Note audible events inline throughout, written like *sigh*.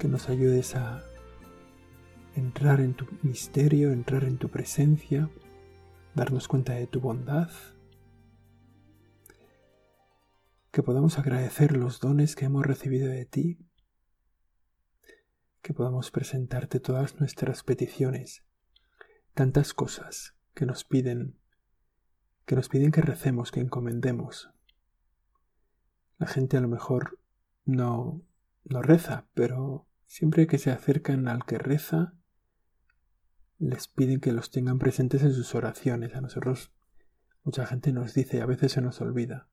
que nos ayudes a entrar en tu misterio, entrar en tu presencia, darnos cuenta de tu bondad, que podamos agradecer los dones que hemos recibido de ti, que podamos presentarte todas nuestras peticiones, tantas cosas que nos piden, que nos piden que recemos, que encomendemos. La gente a lo mejor no, no reza, pero Siempre que se acercan al que reza, les piden que los tengan presentes en sus oraciones. A nosotros mucha gente nos dice y a veces se nos olvida.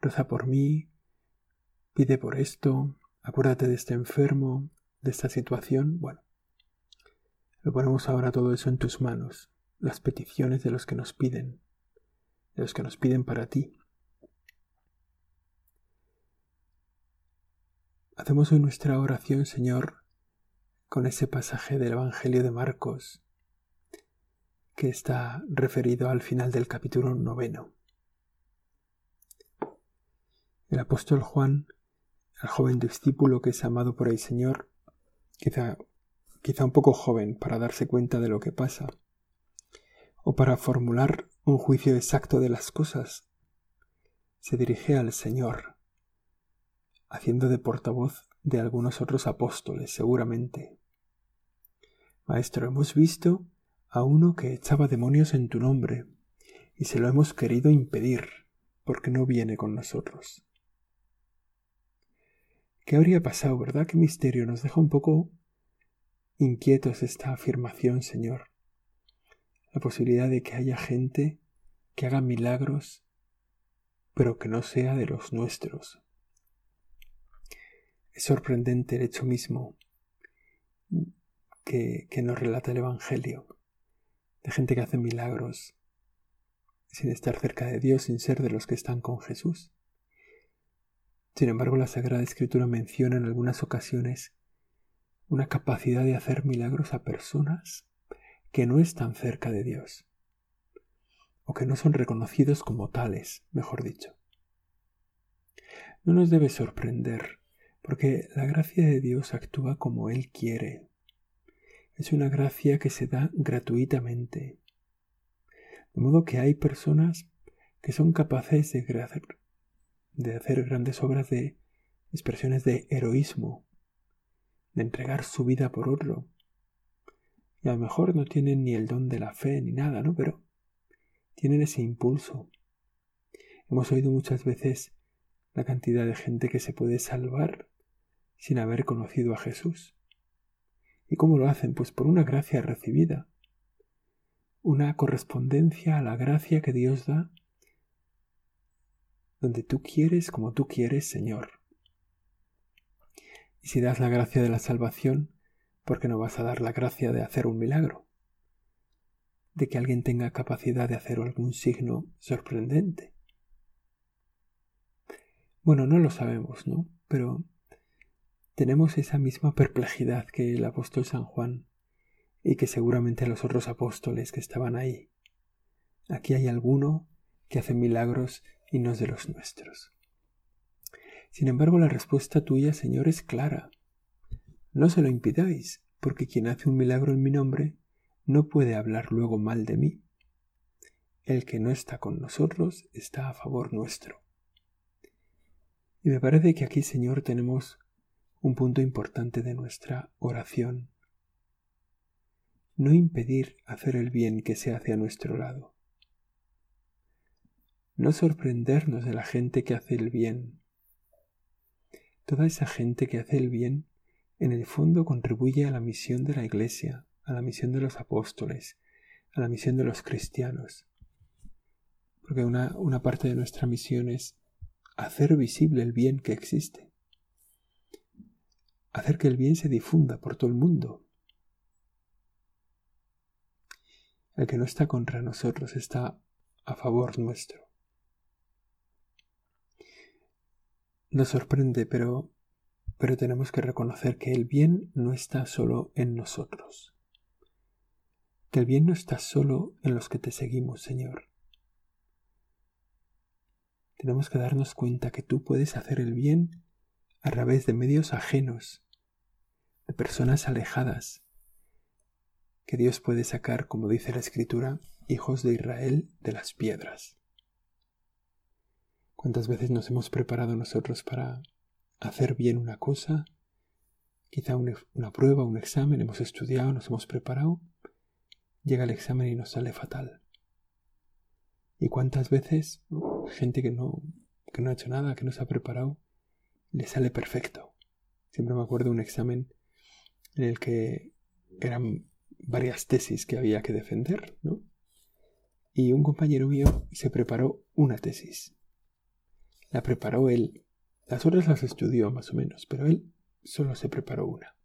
Reza por mí, pide por esto, acuérdate de este enfermo, de esta situación. Bueno, lo ponemos ahora todo eso en tus manos, las peticiones de los que nos piden, de los que nos piden para ti. Hacemos hoy nuestra oración, Señor, con ese pasaje del Evangelio de Marcos que está referido al final del capítulo noveno. El apóstol Juan, el joven discípulo que es amado por el Señor, quizá, quizá un poco joven para darse cuenta de lo que pasa, o para formular un juicio exacto de las cosas, se dirige al Señor haciendo de portavoz de algunos otros apóstoles, seguramente. Maestro, hemos visto a uno que echaba demonios en tu nombre, y se lo hemos querido impedir, porque no viene con nosotros. ¿Qué habría pasado, verdad? ¿Qué misterio? Nos deja un poco inquietos esta afirmación, Señor. La posibilidad de que haya gente que haga milagros, pero que no sea de los nuestros. Es sorprendente el hecho mismo que, nos relata el Evangelio, de gente que hace milagros sin estar cerca de Dios, sin ser de los que están con Jesús. Sin embargo, la Sagrada Escritura menciona en algunas ocasiones una capacidad de hacer milagros a personas que no están cerca de Dios, o que no son reconocidos como tales, mejor dicho. No nos debe sorprender porque la gracia de Dios actúa como Él quiere. Es una gracia que se da gratuitamente. De modo que hay personas que son capaces de, de hacer grandes obras de expresiones de heroísmo, de entregar su vida por otro. Y a lo mejor no tienen ni el don de la fe ni nada, ¿no? Pero tienen ese impulso. Hemos oído muchas veces la cantidad de gente que se puede salvar sin haber conocido a Jesús. ¿Y cómo lo hacen? Pues por una gracia recibida, una correspondencia a la gracia que Dios da, donde tú quieres como tú quieres, Señor. Y si das la gracia de la salvación, ¿por qué no vas a dar la gracia de hacer un milagro? De que alguien tenga capacidad de hacer algún signo sorprendente. Bueno, no lo sabemos, ¿no? Pero tenemos esa misma perplejidad que el apóstol San Juan y que seguramente los otros apóstoles que estaban ahí. Aquí hay alguno que hace milagros y no es de los nuestros. Sin embargo, la respuesta tuya, Señor, es clara. No se lo impidáis, porque quien hace un milagro en mi nombre no puede hablar luego mal de mí. El que no está con nosotros está a favor nuestro. Y me parece que aquí, Señor, tenemos un punto importante de nuestra oración. No impedir hacer el bien que se hace a nuestro lado. No sorprendernos de la gente que hace el bien. Toda esa gente que hace el bien en el fondo contribuye a la misión de la Iglesia, a la misión de los apóstoles, a la misión de los cristianos. Porque una, una parte de nuestra misión es hacer visible el bien que existe hacer que el bien se difunda por todo el mundo. El que no está contra nosotros está a favor nuestro. Nos sorprende, pero, pero tenemos que reconocer que el bien no está solo en nosotros. Que el bien no está solo en los que te seguimos, Señor. Tenemos que darnos cuenta que tú puedes hacer el bien a través de medios ajenos, de personas alejadas, que Dios puede sacar, como dice la Escritura, hijos de Israel de las piedras. ¿Cuántas veces nos hemos preparado nosotros para hacer bien una cosa? Quizá una, prueba, un examen, hemos estudiado, nos hemos preparado, llega el examen y nos sale fatal. ¿Y cuántas veces gente que no, que no ha hecho nada, que no se ha preparado, le sale perfecto? Siempre me acuerdo de un examen en el que eran varias tesis que había que defender, ¿no? Y un compañero mío se preparó una tesis. La preparó él. Las otras las estudió más o menos, pero él solo se preparó una.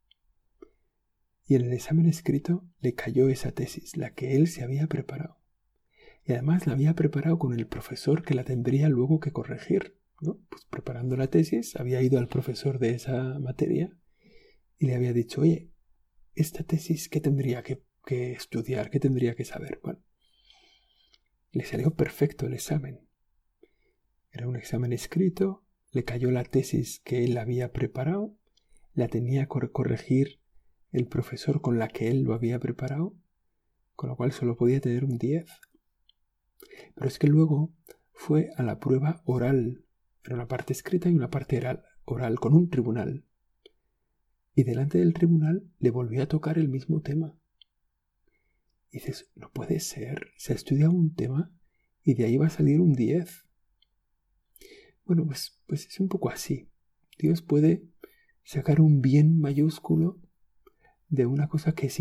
Y en el examen escrito le cayó esa tesis, la que él se había preparado. Y además la había preparado con el profesor que la tendría luego que corregir. ¿no? Pues preparando la tesis, había ido al profesor de esa materia y le había dicho, oye, esta tesis, ¿qué tendría que, estudiar? ¿Qué tendría que saber? Bueno, le salió perfecto el examen. Era un examen escrito, le cayó la tesis que él había preparado, la tenía que corregir el profesor con la que él lo había preparado, con lo cual solo podía tener un 10. Pero es que luego fue a la prueba oral, era una parte escrita y una parte oral, oral con un tribunal y delante del tribunal le volvió a tocar el mismo tema. Y dices, no puede ser, se ha estudiado un tema y de ahí va a salir un 10. Bueno, pues, pues es un poco así. Dios puede sacar un bien mayúsculo de una cosa que es,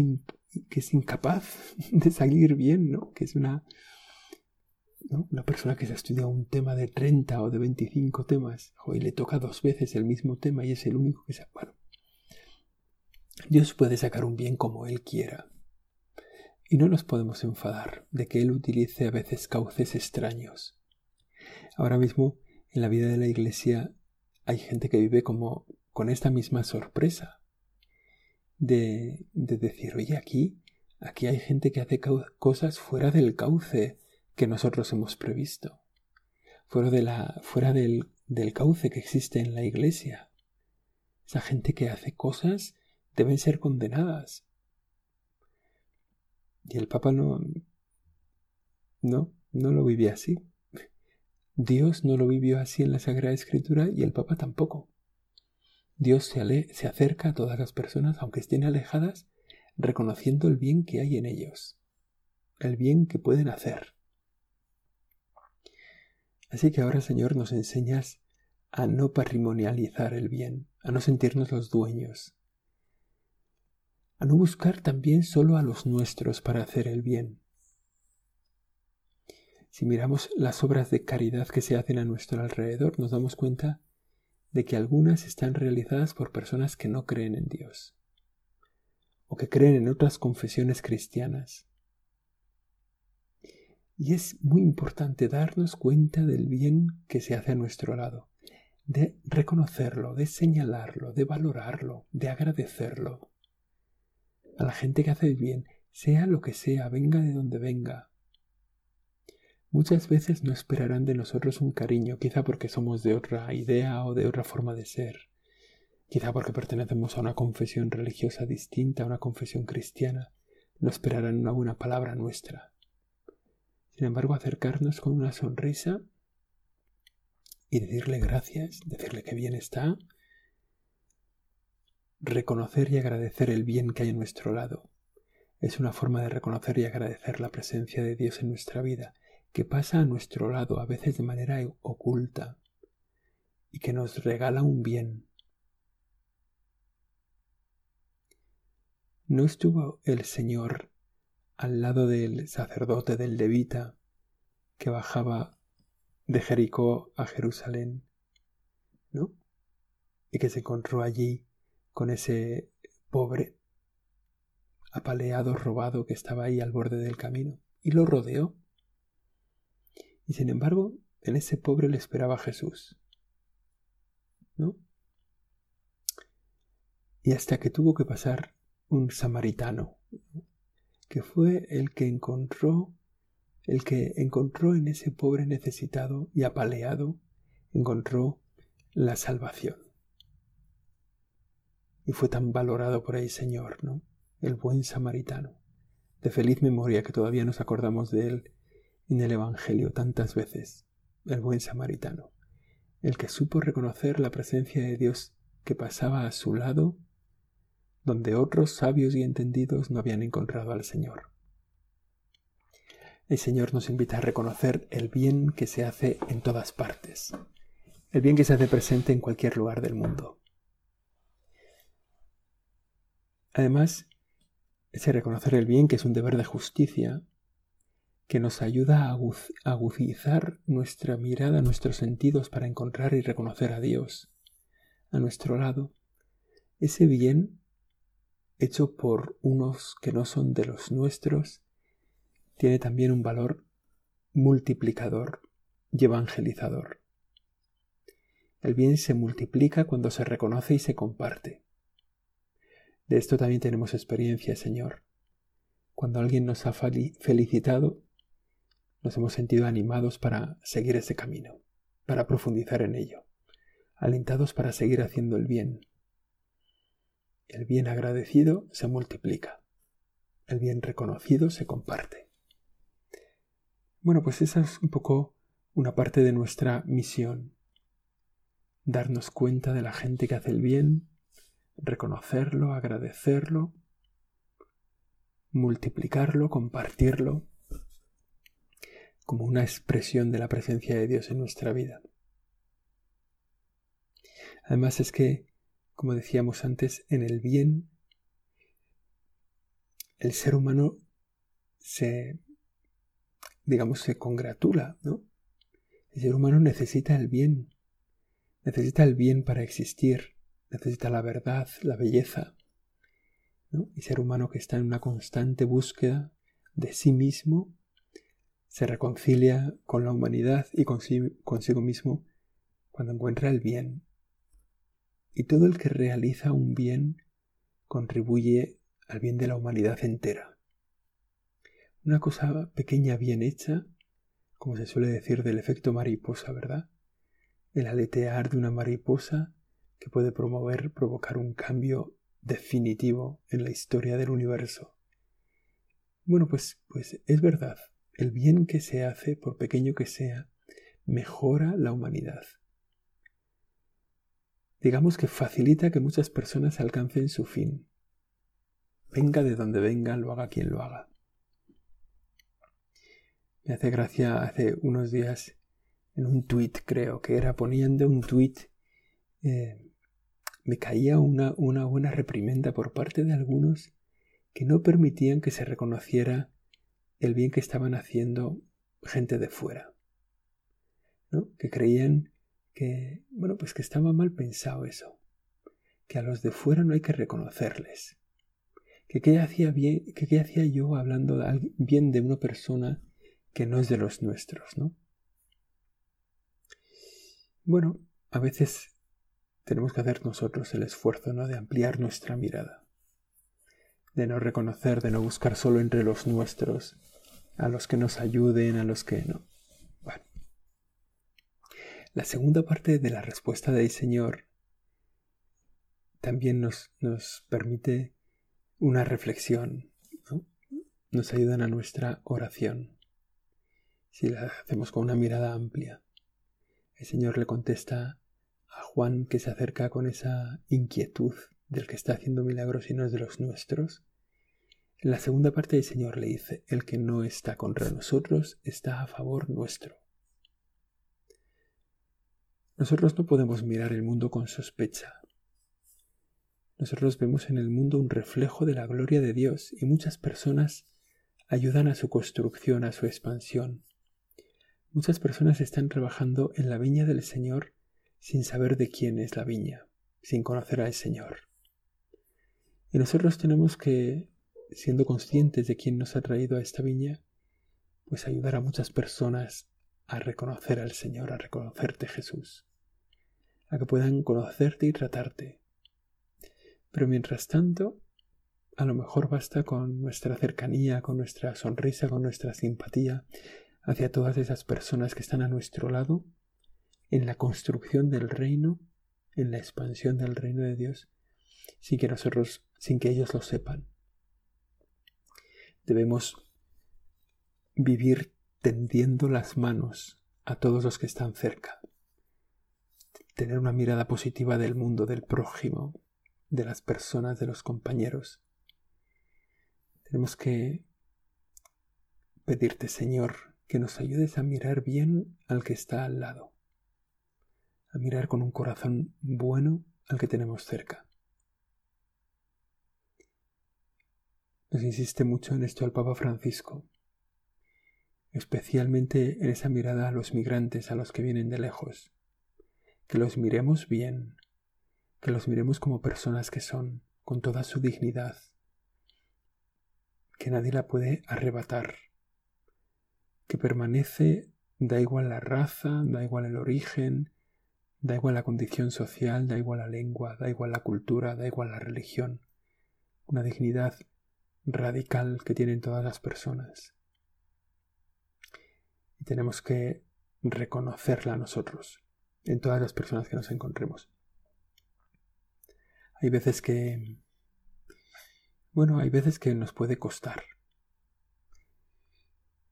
que es incapaz *laughs* de salir bien, ¿no? Que es una, ¿no? una persona que se ha estudiado un tema de 30 o de 25 temas y le toca dos veces el mismo tema y es el único que se... Dios puede sacar un bien como Él quiera. Y no nos podemos enfadar de que Él utilice a veces cauces extraños. Ahora mismo, en la vida de la Iglesia, hay gente que vive como con esta misma sorpresa de, de decir, oye, aquí, aquí hay gente que hace cosas fuera del cauce que nosotros hemos previsto, fuera, de la, fuera del, del cauce que existe en la Iglesia. Esa gente que hace cosas deben ser condenadas. Y el Papa no, no, no lo vivía así. Dios no lo vivió así en la Sagrada Escritura y el Papa tampoco. Dios se, se acerca a todas las personas, aunque estén alejadas, reconociendo el bien que hay en ellos, el bien que pueden hacer. Así que ahora, Señor, nos enseñas a no patrimonializar el bien, a no sentirnos los dueños, a no buscar también solo a los nuestros para hacer el bien. Si miramos las obras de caridad que se hacen a nuestro alrededor, nos damos cuenta de que algunas están realizadas por personas que no creen en Dios o que creen en otras confesiones cristianas. Y es muy importante darnos cuenta del bien que se hace a nuestro lado, de reconocerlo, de señalarlo, de valorarlo, de agradecerlo a la gente que hace el bien, sea lo que sea, venga de donde venga. Muchas veces no esperarán de nosotros un cariño, quizá porque somos de otra idea o de otra forma de ser, quizá porque pertenecemos a una confesión religiosa distinta, a una confesión cristiana, no esperarán una buena palabra nuestra. Sin embargo, acercarnos con una sonrisa y decirle gracias, decirle que bien está, Reconocer y agradecer el bien que hay en nuestro lado es una forma de reconocer y agradecer la presencia de Dios en nuestra vida, que pasa a nuestro lado a veces de manera oculta y que nos regala un bien. ¿No estuvo el Señor al lado del sacerdote del levita que bajaba de Jericó a Jerusalén? ¿No? Y que se encontró allí con ese pobre apaleado, robado que estaba ahí al borde del camino, y lo rodeó. Y sin embargo, en ese pobre le esperaba Jesús. ¿No? Y hasta que tuvo que pasar un samaritano, que fue el que encontró, el que encontró en ese pobre necesitado y apaleado, encontró la salvación. Y fue tan valorado por el Señor, ¿no? El buen samaritano, de feliz memoria que todavía nos acordamos de él en el Evangelio tantas veces, el buen samaritano, el que supo reconocer la presencia de Dios que pasaba a su lado donde otros sabios y entendidos no habían encontrado al Señor. El Señor nos invita a reconocer el bien que se hace en todas partes, el bien que se hace presente en cualquier lugar del mundo. Además, ese reconocer el bien, que es un deber de justicia, que nos ayuda a agudizar nuestra mirada, nuestros sentidos para encontrar y reconocer a Dios a nuestro lado, ese bien hecho por unos que no son de los nuestros, tiene también un valor multiplicador y evangelizador. El bien se multiplica cuando se reconoce y se comparte. De esto también tenemos experiencia, Señor. Cuando alguien nos ha felicitado, nos hemos sentido animados para seguir ese camino, para profundizar en ello, alentados para seguir haciendo el bien, el bien agradecido se multiplica. El bien reconocido se comparte. Bueno, pues esa es un poco una parte de nuestra misión. Darnos cuenta de la gente que hace el bien, reconocerlo, agradecerlo, multiplicarlo, compartirlo, como una expresión de la presencia de Dios en nuestra vida. Además es que como decíamos antes, en el bien, el ser humano se, digamos, se congratula, ¿no? El ser humano necesita el bien, necesita el bien para existir, necesita la verdad, la belleza, ¿no? Y ser humano que está en una constante búsqueda de sí mismo, se reconcilia con la humanidad y consigo mismo cuando encuentra el bien, y todo el que realiza un bien contribuye al bien de la humanidad entera. Una cosa pequeña bien hecha, como se suele decir del efecto mariposa, ¿verdad? El aletear de una mariposa que puede promover, provocar un cambio definitivo en la historia del universo. Bueno, pues, pues es verdad, el bien que se hace, por pequeño que sea, mejora la humanidad digamos que facilita que muchas personas alcancen su fin. Venga de donde venga, lo haga quien lo haga. Me hace gracia hace unos días en un tuit, creo que era poniendo un tuit, eh, me caía una, una buena reprimenda por parte de algunos que no permitían que se reconociera el bien que estaban haciendo gente de fuera, ¿no? que creían que, bueno, pues que estaba mal pensado eso, que a los de fuera no hay que reconocerles, que qué hacía bien, que qué hacía yo hablando bien de una persona que no es de los nuestros, ¿no? Bueno, a veces tenemos que hacer nosotros el esfuerzo, ¿no? De ampliar nuestra mirada, de no reconocer, de no buscar solo entre los nuestros, a los que nos ayuden, a los que no. La segunda parte de la respuesta del Señor también nos, nos permite una reflexión, nos ayudan a nuestra oración. Si la hacemos con una mirada amplia, el Señor le contesta Juan que se acerca con esa inquietud del que está haciendo milagros y no es de los nuestros. En la segunda parte el Señor le dice, el que no está contra nosotros está a favor nuestro. Nosotros no podemos mirar el mundo con sospecha. Nosotros vemos en el mundo un reflejo de la gloria de Dios y muchas personas ayudan a su construcción, a su expansión. Muchas personas están trabajando en la viña del Señor sin saber de quién es la viña, sin conocer al Señor. Y nosotros tenemos que, siendo conscientes de quién nos ha traído a esta viña, pues ayudar a muchas personas a reconocer al Señor, a reconocerte Jesús, a que puedan conocerte y tratarte. Pero mientras tanto, a lo mejor basta con nuestra cercanía, con nuestra sonrisa, con nuestra simpatía hacia todas esas personas que están a nuestro lado en la construcción del reino, en la expansión del reino de Dios, sin que nosotros, sin que ellos lo sepan. Debemos vivir tendiendo las manos a todos los que están cerca, tener una mirada positiva del mundo, del prójimo, de las personas, de los compañeros. Tenemos que pedirte, Señor, que nos ayudes a mirar bien al que está al lado, a mirar con un corazón bueno al que tenemos cerca. Nos insiste mucho en esto el Papa Francisco, especialmente en esa mirada a los migrantes, a los que vienen de lejos, que los miremos bien, que los miremos como personas que son, con toda su dignidad, que nadie la puede arrebatar, que permanece, da igual la raza, da igual el origen, da igual la condición social, da igual la lengua, da igual la cultura, da igual la religión, una dignidad radical que tienen todas las personas. Y tenemos que reconocerla nosotros, en todas las personas que nos encontremos. Hay veces que... Bueno, hay veces que nos puede costar.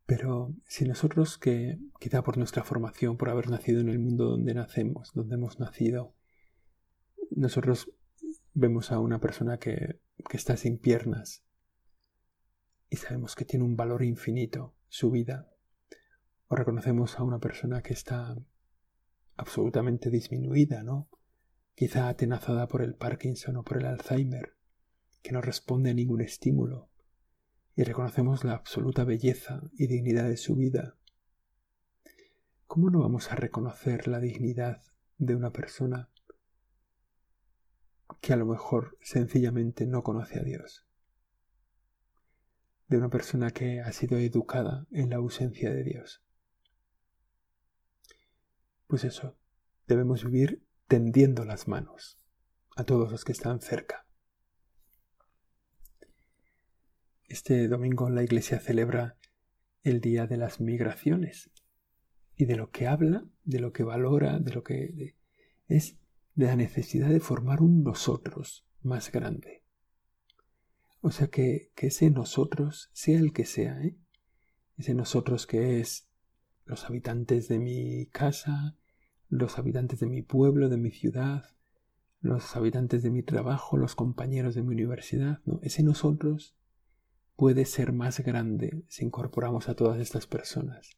Pero si nosotros que, quizá por nuestra formación, por haber nacido en el mundo donde nacemos, donde hemos nacido, nosotros vemos a una persona que, que está sin piernas, y sabemos que tiene un valor infinito su vida, o reconocemos a una persona que está absolutamente disminuida, ¿no? Quizá atenazada por el Parkinson o por el Alzheimer, que no responde a ningún estímulo, y reconocemos la absoluta belleza y dignidad de su vida. ¿Cómo no vamos a reconocer la dignidad de una persona que a lo mejor sencillamente no conoce a Dios? de una persona que ha sido educada en la ausencia de Dios. Pues eso, debemos vivir tendiendo las manos a todos los que están cerca. Este domingo la Iglesia celebra el Día de las Migraciones y de lo que habla, de lo que valora, de lo que es de la necesidad de formar un nosotros más grande. O sea que, que ese nosotros, sea el que sea, ¿eh? ese nosotros que es los habitantes de mi casa, los habitantes de mi pueblo, de mi ciudad, los habitantes de mi trabajo, los compañeros de mi universidad, ¿no? ese nosotros puede ser más grande si incorporamos a todas estas personas.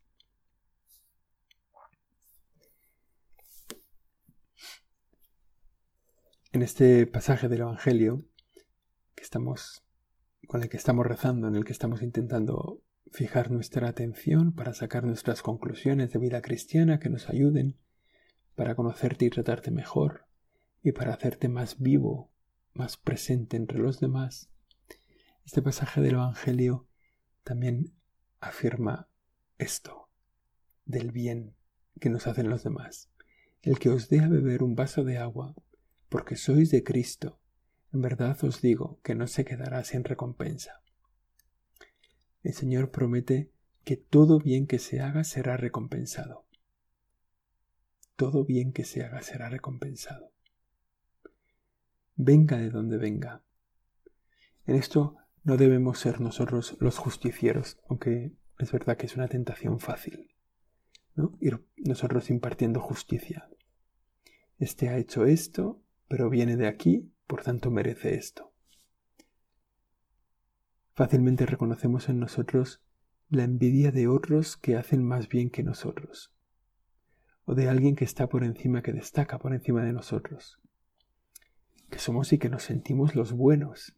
En este pasaje del Evangelio que estamos con el que estamos rezando, en el que estamos intentando fijar nuestra atención para sacar nuestras conclusiones de vida cristiana que nos ayuden para conocerte y tratarte mejor y para hacerte más vivo, más presente entre los demás. Este pasaje del Evangelio también afirma esto del bien que nos hacen los demás. El que os dé a beber un vaso de agua, porque sois de Cristo, en verdad os digo que no se quedará sin recompensa. El Señor promete que todo bien que se haga será recompensado. Todo bien que se haga será recompensado. Venga de donde venga. En esto no debemos ser nosotros los justicieros, aunque es verdad que es una tentación fácil. ¿no? Ir nosotros impartiendo justicia. Este ha hecho esto, pero viene de aquí por tanto merece esto. Fácilmente reconocemos en nosotros la envidia de otros que hacen más bien que nosotros, o de alguien que está por encima, que destaca por encima de nosotros, que somos y que nos sentimos los buenos,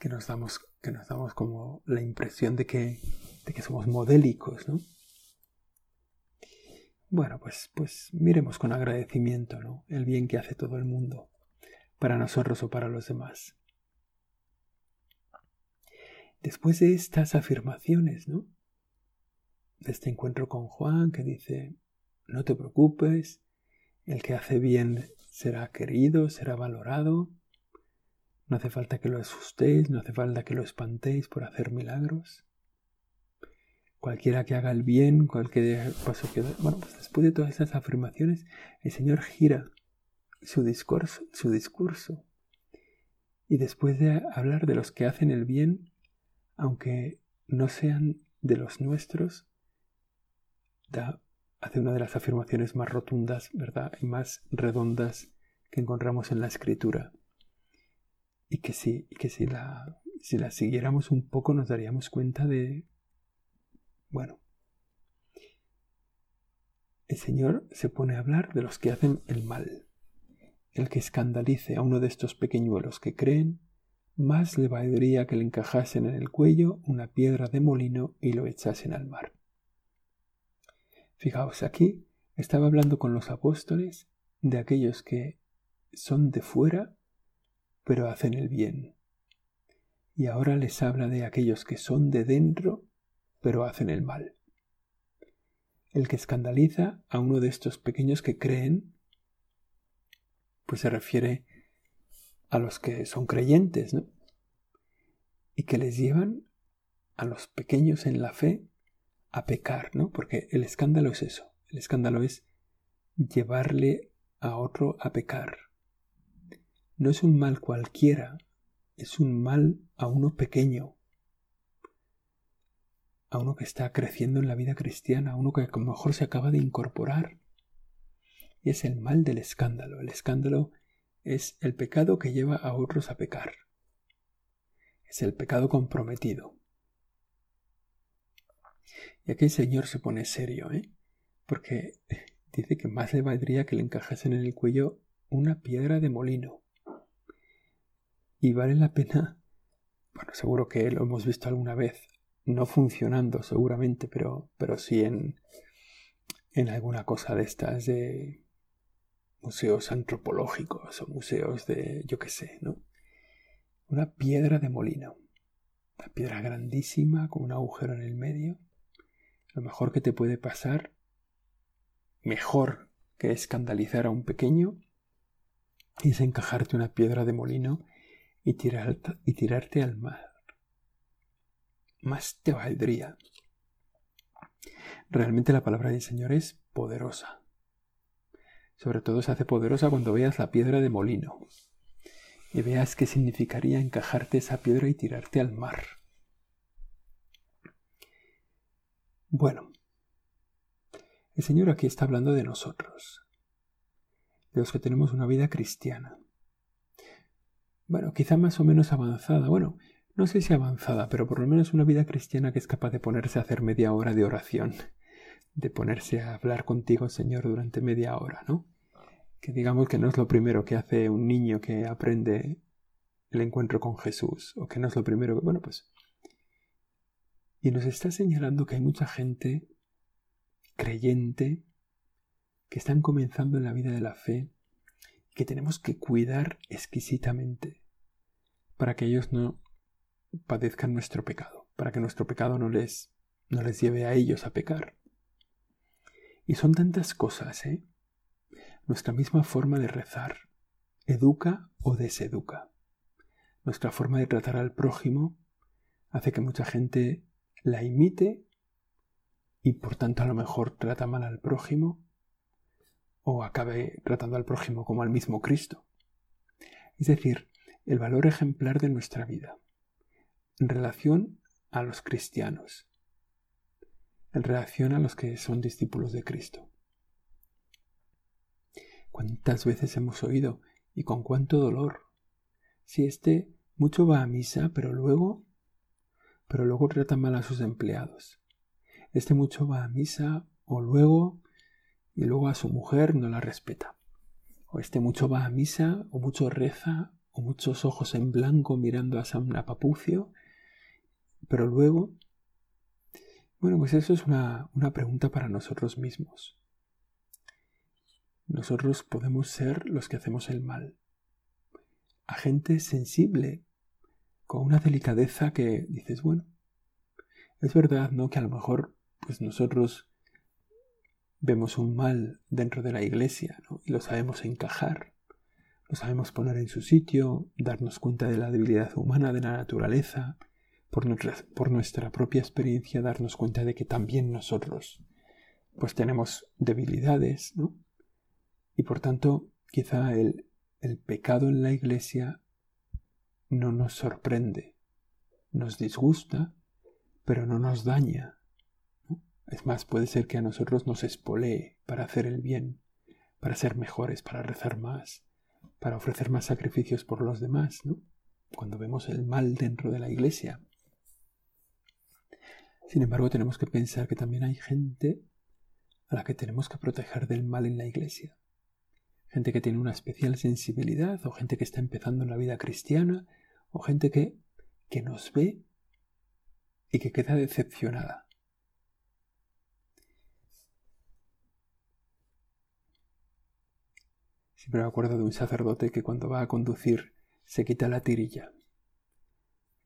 que nos damos, que nos damos como la impresión de que, de que somos modélicos, ¿no? Bueno, pues, pues miremos con agradecimiento ¿no? el bien que hace todo el mundo. para nosotros o para los demás. Después de estas afirmaciones, ¿no? De este encuentro con Juan que dice, no te preocupes, el que hace bien será querido, será valorado, no hace falta que lo asustéis, no hace falta que lo espantéis por hacer milagros. Cualquiera que haga el bien, cualquier paso que... Bueno, pues después de todas esas afirmaciones, el Señor gira su discurso, su discurso. Y después de hablar de los que hacen el bien, aunque no sean de los nuestros, da, hace una de las afirmaciones más rotundas, ¿verdad? Y más redondas que encontramos en la escritura. Y que sí, y que si la, si la siguiéramos un poco nos daríamos cuenta de, bueno, el Señor se pone a hablar de los que hacen el mal. El que escandalice a uno de estos pequeñuelos que creen, más le valdría que le encajasen en el cuello una piedra de molino y lo echasen al mar. Fijaos, aquí estaba hablando con los apóstoles de aquellos que son de fuera, pero hacen el bien. Y ahora les habla de aquellos que son de dentro, pero hacen el mal. El que escandaliza a uno de estos pequeños que creen, pues se refiere a los que son creyentes, ¿no? Y que les llevan a los pequeños en la fe a pecar, ¿no? Porque el escándalo es eso. El escándalo es llevarle a otro a pecar. No es un mal cualquiera, es un mal a uno pequeño, a uno que está creciendo en la vida cristiana, a uno que a lo mejor se acaba de incorporar. Y es el mal del escándalo. El escándalo es el pecado que lleva a otros a pecar. Es el pecado comprometido. Y aquí el Señor se pone serio, ¿eh? Porque dice que más le valdría que le encajasen en el cuello una piedra de molino. Y vale la pena, bueno, seguro que lo hemos visto alguna vez, no funcionando seguramente, pero, pero sí en, en alguna cosa de estas de museos antropológicos o museos de, yo qué sé, ¿no? Una piedra de molino, una piedra grandísima con un agujero en el medio. Lo mejor que te puede pasar, mejor que escandalizar a un pequeño, es encajarte una piedra de molino y, y tirarte al mar más te valdría. Realmente la palabra del Señor es poderosa. Sobre todo se hace poderosa cuando veas la piedra de molino y veas qué significaría encajarte esa piedra y tirarte al mar. Bueno, el Señor aquí está hablando de nosotros, de los que tenemos una vida cristiana. Bueno, quizá más o menos avanzada. Bueno, no sé si avanzada, pero por lo menos una vida cristiana que es capaz de ponerse a hacer media hora de oración, de ponerse a hablar contigo, Señor, durante media hora, ¿no? Que digamos que no es lo primero que hace un niño que aprende el encuentro con Jesús, o que no es lo primero que, bueno, pues... Y nos está señalando que hay mucha gente creyente que están comenzando en la vida de la fe, que tenemos que cuidar exquisitamente para que ellos no padezcan nuestro pecado, para que nuestro pecado no les, no les lleve a ellos a pecar. Y son tantas cosas, ¿eh? Nuestra misma forma de rezar, educa o deseduca. Nuestra forma de tratar al prójimo hace que mucha gente la imite y por tanto a lo mejor trata mal al prójimo o acabe tratando al prójimo como al mismo Cristo. Es decir, el valor ejemplar de nuestra vida en relación a los cristianos, en relación a los que son discípulos de Cristo. ¿Cuántas veces hemos oído y con cuánto dolor? Si este mucho va a misa, pero luego, pero luego trata mal a sus empleados. Este mucho va a misa o luego y luego a su mujer no la respeta. O este mucho va a misa o mucho reza o muchos ojos en blanco mirando a San Papucio pero luego, bueno, pues eso es una, una pregunta para nosotros mismos. Nosotros podemos ser los que hacemos el mal. a gente sensible, con una delicadeza que dices, bueno, es verdad, ¿no? Que a lo mejor, pues nosotros vemos un mal dentro de la iglesia. Y lo sabemos encajar, lo sabemos poner en su sitio, darnos cuenta de la debilidad humana, de la naturaleza, por nuestra, por nuestra propia experiencia darnos cuenta de que también nosotros pues tenemos debilidades, ¿no? Y por tanto, quizá el, el pecado en la iglesia no nos sorprende, nos disgusta, pero no nos daña. Es más, puede ser que a nosotros nos espolee para hacer el bien, para ser mejores, para rezar más, para ofrecer más sacrificios por los demás, ¿no? Cuando vemos el mal dentro de la iglesia. Sin embargo, tenemos que pensar que también hay gente a la que tenemos que proteger del mal en la iglesia. Gente que tiene una especial sensibilidad, o gente que está empezando en la vida cristiana, o gente que, que nos ve y que queda decepcionada. Siempre me acuerdo de un sacerdote que cuando va a conducir se quita la tirilla.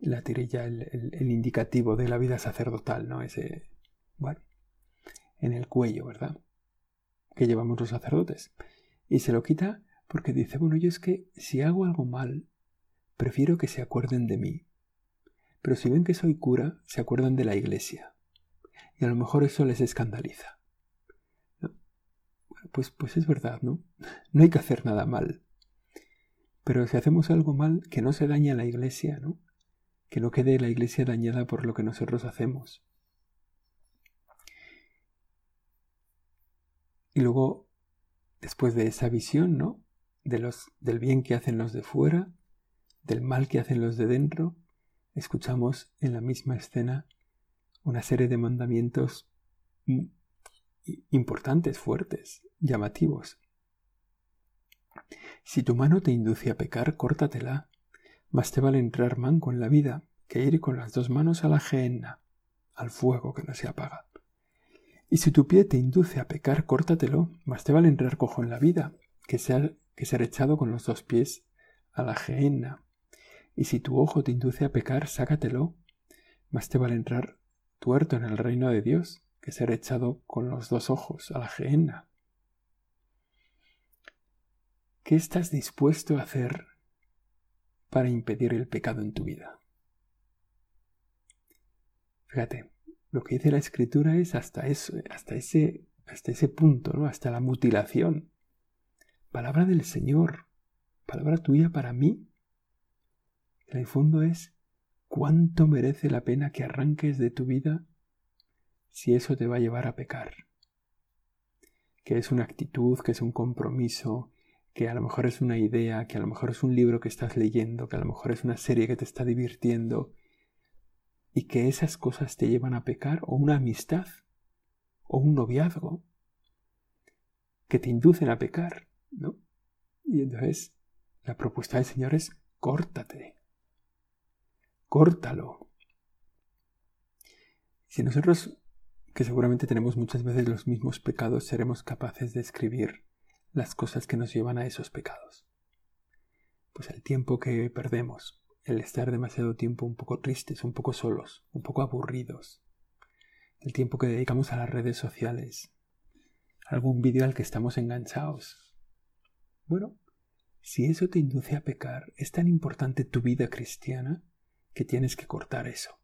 La tirilla, el, el indicativo de la vida sacerdotal, ¿no? Ese, bueno, en el cuello, ¿verdad? Que llevamos los sacerdotes. Y se lo quita porque dice, bueno, yo es que si hago algo mal, prefiero que se acuerden de mí. Pero si ven que soy cura, se acuerdan de la iglesia. Y a lo mejor eso les escandaliza. Pues, pues es verdad, ¿no? No hay que hacer nada mal. Pero si hacemos algo mal, que no se dañe a la iglesia, ¿no? Que no quede la iglesia dañada por lo que nosotros hacemos. Y luego, después de esa visión, ¿no? De los, del bien que hacen los de fuera, del mal que hacen los de dentro, escuchamos en la misma escena una serie de mandamientos importantes, fuertes, llamativos. Si tu mano te induce a pecar, córtatela. Más te vale entrar manco en la vida que ir con las dos manos a la gehenna, al fuego que no se apaga. Y si tu pie te induce a pecar, córtatelo, más te vale entrar cojo en la vida, que ser, que ser echado con los dos pies a la gehenna. Y si tu ojo te induce a pecar, sácatelo, más te vale entrar tuerto en el reino de Dios, que ser echado con los dos ojos a la gehenna. ¿Qué estás dispuesto a hacer para impedir el pecado en tu vida? Fíjate, lo que dice la escritura es hasta eso, hasta ese, hasta ese punto, ¿no? Hasta la mutilación. Palabra del Señor, palabra tuya para mí. En el fondo es cuánto merece la pena que arranques de tu vida si eso te va a llevar a pecar. Que es una actitud, que es un compromiso, que a lo mejor es una idea, que a lo mejor es un libro que estás leyendo, que a lo mejor es una serie que te está divirtiendo, y que esas cosas te llevan a pecar, o una amistad, o un noviazgo, que te inducen a pecar, ¿no? Y entonces la propuesta del Señor es córtate, córtalo. Si nosotros, que seguramente tenemos muchas veces los mismos pecados, seremos capaces de escribir las cosas que nos llevan a esos pecados. Pues el tiempo que perdemos el estar demasiado tiempo un poco tristes, un poco solos, un poco aburridos, el tiempo que dedicamos a las redes sociales, algún vídeo al que estamos enganchados. Bueno, si eso te induce a pecar, es tan importante tu vida cristiana que tienes que cortar eso.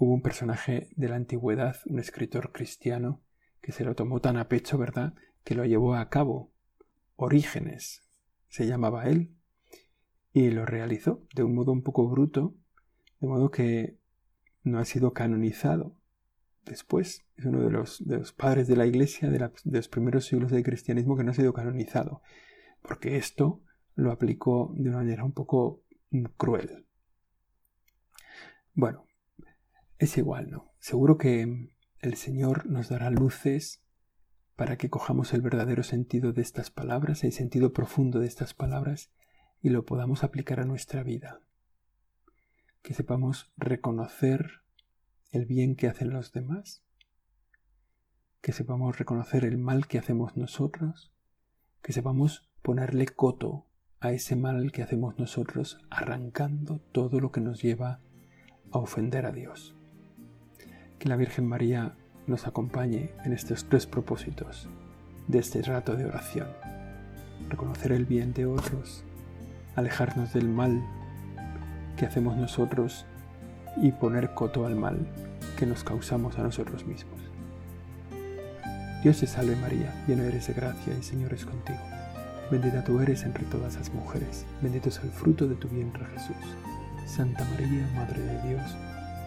Hubo un personaje de la antigüedad, un escritor cristiano, que se lo tomó tan a pecho, ¿verdad?, que lo llevó a cabo. Orígenes, se llamaba él, y lo realizó de un modo un poco bruto, de modo que no ha sido canonizado. Después es uno de los, de los padres de la Iglesia de, de los primeros siglos del cristianismo que no ha sido canonizado, porque esto lo aplicó de una manera un poco cruel. Bueno, es igual, ¿no? Seguro que el Señor nos dará luces para que cojamos el verdadero sentido de estas palabras, el sentido profundo de estas palabras, y lo podamos aplicar a nuestra vida. Que sepamos reconocer el bien que hacen los demás, que sepamos reconocer el mal que hacemos nosotros, que sepamos ponerle coto a ese mal que hacemos nosotros arrancando todo lo que nos lleva a ofender a Dios. Que la Virgen María nos acompañe en estos tres propósitos de este rato de oración. Reconocer el bien de otros, alejarnos del mal que hacemos nosotros y poner coto al mal que nos causamos a nosotros mismos. Dios te salve María, llena eres de gracia, el Señor es contigo. Bendita tú eres entre todas las mujeres, bendito es el fruto de tu vientre Jesús. Santa María, Madre de Dios,